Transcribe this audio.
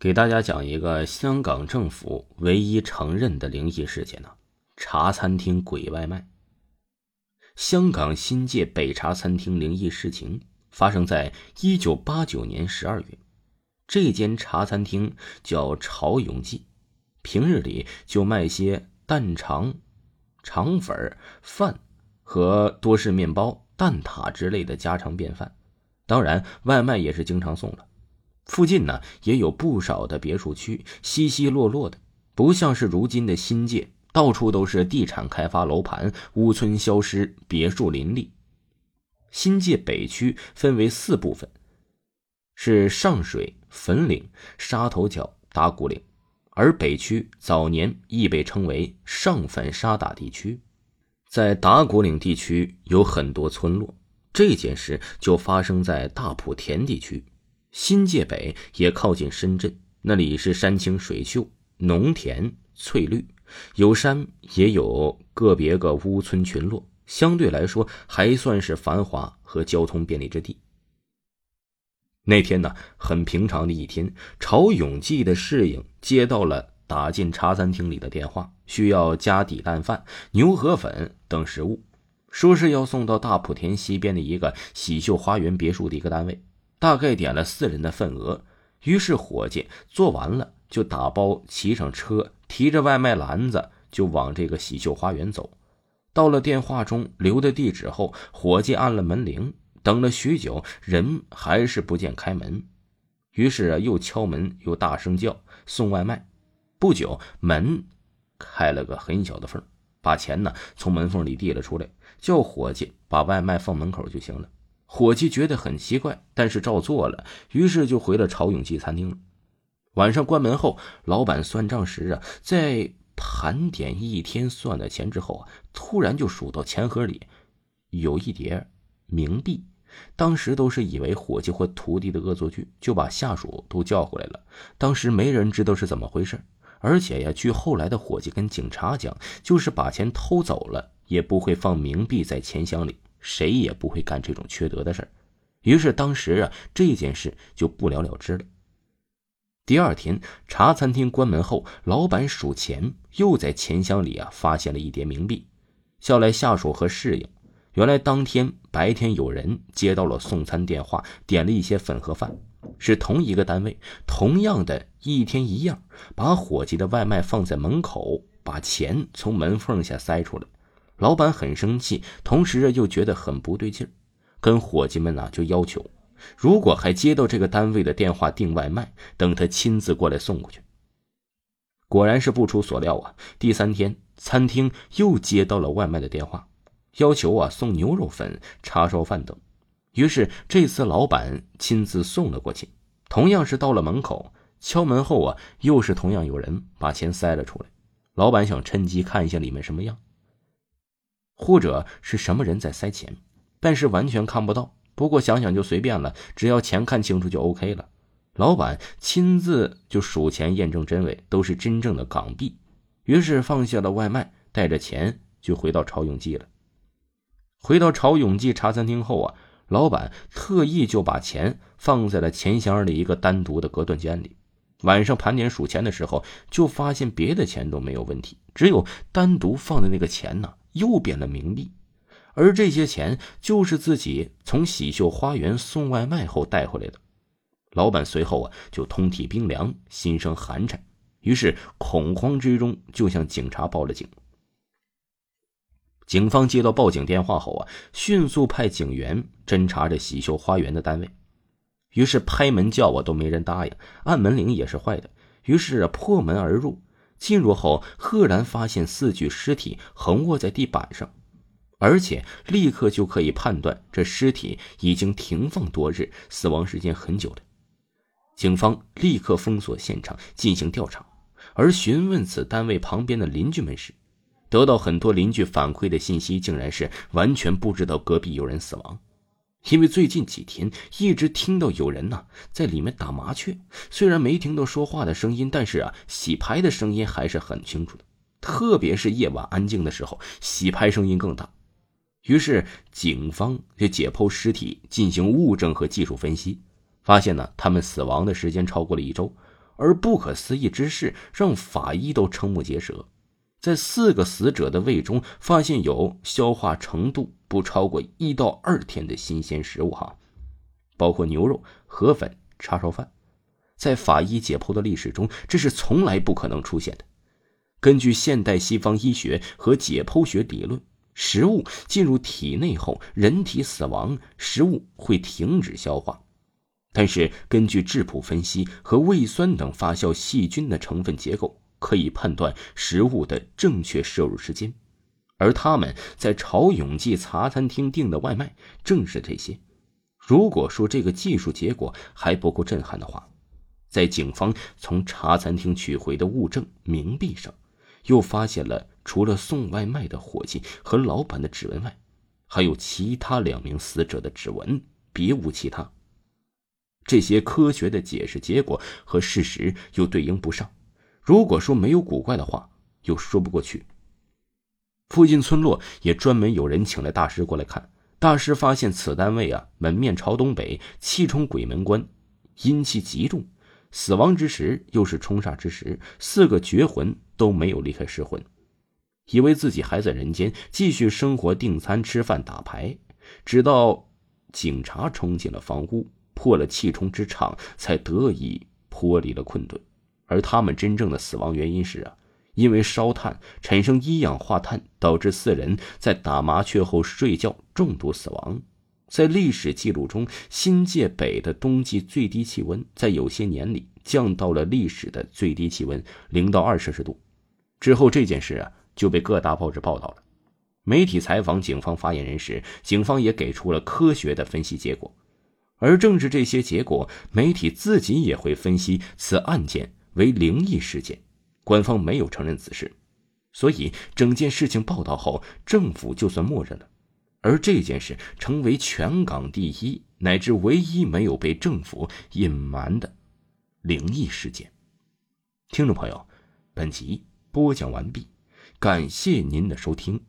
给大家讲一个香港政府唯一承认的灵异事件呢——茶餐厅鬼外卖。香港新界北茶餐厅灵异事情发生在一九八九年十二月。这间茶餐厅叫潮永记，平日里就卖些蛋肠、肠粉、饭和多士面包、蛋挞之类的家常便饭，当然外卖也是经常送了。附近呢也有不少的别墅区，稀稀落落的，不像是如今的新界，到处都是地产开发楼盘，屋村消失，别墅林立。新界北区分为四部分，是上水、粉岭、沙头角、打鼓岭，而北区早年亦被称为上粉沙打地区。在打鼓岭地区有很多村落，这件事就发生在大埔田地区。新界北也靠近深圳，那里是山清水秀、农田翠绿，有山也有个别个屋村群落，相对来说还算是繁华和交通便利之地。那天呢，很平常的一天，朝永记的侍应接到了打进茶餐厅里的电话，需要加底蛋饭、牛河粉等食物，说是要送到大埔田西边的一个喜秀花园别墅的一个单位。大概点了四人的份额，于是伙计做完了就打包，骑上车，提着外卖篮子就往这个喜秀花园走。到了电话中留的地址后，伙计按了门铃，等了许久，人还是不见开门，于是又敲门，又大声叫送外卖。不久，门开了个很小的缝，把钱呢从门缝里递了出来，叫伙计把外卖放门口就行了。伙计觉得很奇怪，但是照做了，于是就回了朝永记餐厅了。晚上关门后，老板算账时啊，在盘点一天算的钱之后啊，突然就数到钱盒里有一叠冥币。当时都是以为伙计或徒弟的恶作剧，就把下属都叫回来了。当时没人知道是怎么回事，而且呀，据后来的伙计跟警察讲，就是把钱偷走了，也不会放冥币在钱箱里。谁也不会干这种缺德的事儿于是当时啊，这件事就不了了之了。第二天茶餐厅关门后，老板数钱，又在钱箱里啊发现了一叠冥币，叫来下属和侍应。原来当天白天有人接到了送餐电话，点了一些粉盒饭，是同一个单位，同样的一天一样，把伙计的外卖放在门口，把钱从门缝下塞出来。老板很生气，同时又觉得很不对劲跟伙计们呢就要求，如果还接到这个单位的电话订外卖，等他亲自过来送过去。果然是不出所料啊，第三天餐厅又接到了外卖的电话，要求啊送牛肉粉、叉烧饭等。于是这次老板亲自送了过去，同样是到了门口敲门后啊，又是同样有人把钱塞了出来。老板想趁机看一下里面什么样。或者是什么人在塞钱，但是完全看不到。不过想想就随便了，只要钱看清楚就 OK 了。老板亲自就数钱验证真伪，都是真正的港币。于是放下了外卖，带着钱就回到潮永记了。回到潮永记茶餐厅后啊，老板特意就把钱放在了钱箱里一个单独的隔断间里。晚上盘点数钱的时候，就发现别的钱都没有问题，只有单独放的那个钱呢。又变了冥币，而这些钱就是自己从喜秀花园送外卖后带回来的。老板随后啊就通体冰凉，心生寒颤，于是恐慌之中就向警察报了警。警方接到报警电话后啊，迅速派警员侦查着喜秀花园的单位，于是拍门叫啊都没人答应，按门铃也是坏的，于是破门而入。进入后，赫然发现四具尸体横卧在地板上，而且立刻就可以判断这尸体已经停放多日，死亡时间很久了。警方立刻封锁现场进行调查，而询问此单位旁边的邻居们时，得到很多邻居反馈的信息，竟然是完全不知道隔壁有人死亡。因为最近几天一直听到有人呐在里面打麻雀，虽然没听到说话的声音，但是啊洗牌的声音还是很清楚的。特别是夜晚安静的时候，洗牌声音更大。于是警方就解剖尸体，进行物证和技术分析，发现呢他们死亡的时间超过了一周。而不可思议之事让法医都瞠目结舌，在四个死者的胃中发现有消化程度。不超过一到二天的新鲜食物哈，包括牛肉、河粉、叉烧饭，在法医解剖的历史中，这是从来不可能出现的。根据现代西方医学和解剖学理论，食物进入体内后，人体死亡，食物会停止消化。但是，根据质谱分析和胃酸等发酵细菌的成分结构，可以判断食物的正确摄入时间。而他们在朝永记茶餐厅订的外卖正是这些。如果说这个技术结果还不够震撼的话，在警方从茶餐厅取回的物证冥币上，又发现了除了送外卖的伙计和老板的指纹外，还有其他两名死者的指纹，别无其他。这些科学的解释结果和事实又对应不上。如果说没有古怪的话，又说不过去。附近村落也专门有人请来大师过来看。大师发现此单位啊，门面朝东北，气冲鬼门关，阴气极重。死亡之时又是冲煞之时，四个绝魂都没有离开尸魂，以为自己还在人间继续生活、订餐、吃饭、打牌，直到警察冲进了房屋，破了气冲之场，才得以脱离了困顿。而他们真正的死亡原因是啊。因为烧炭产生一氧化碳，导致四人在打麻雀后睡觉中毒死亡。在历史记录中，新界北的冬季最低气温在有些年里降到了历史的最低气温零到二摄氏度。之后这件事啊就被各大报纸报道了。媒体采访警方发言人时，警方也给出了科学的分析结果。而正是这些结果，媒体自己也会分析此案件为灵异事件。官方没有承认此事，所以整件事情报道后，政府就算默认了，而这件事成为全港第一乃至唯一没有被政府隐瞒的灵异事件。听众朋友，本集播讲完毕，感谢您的收听。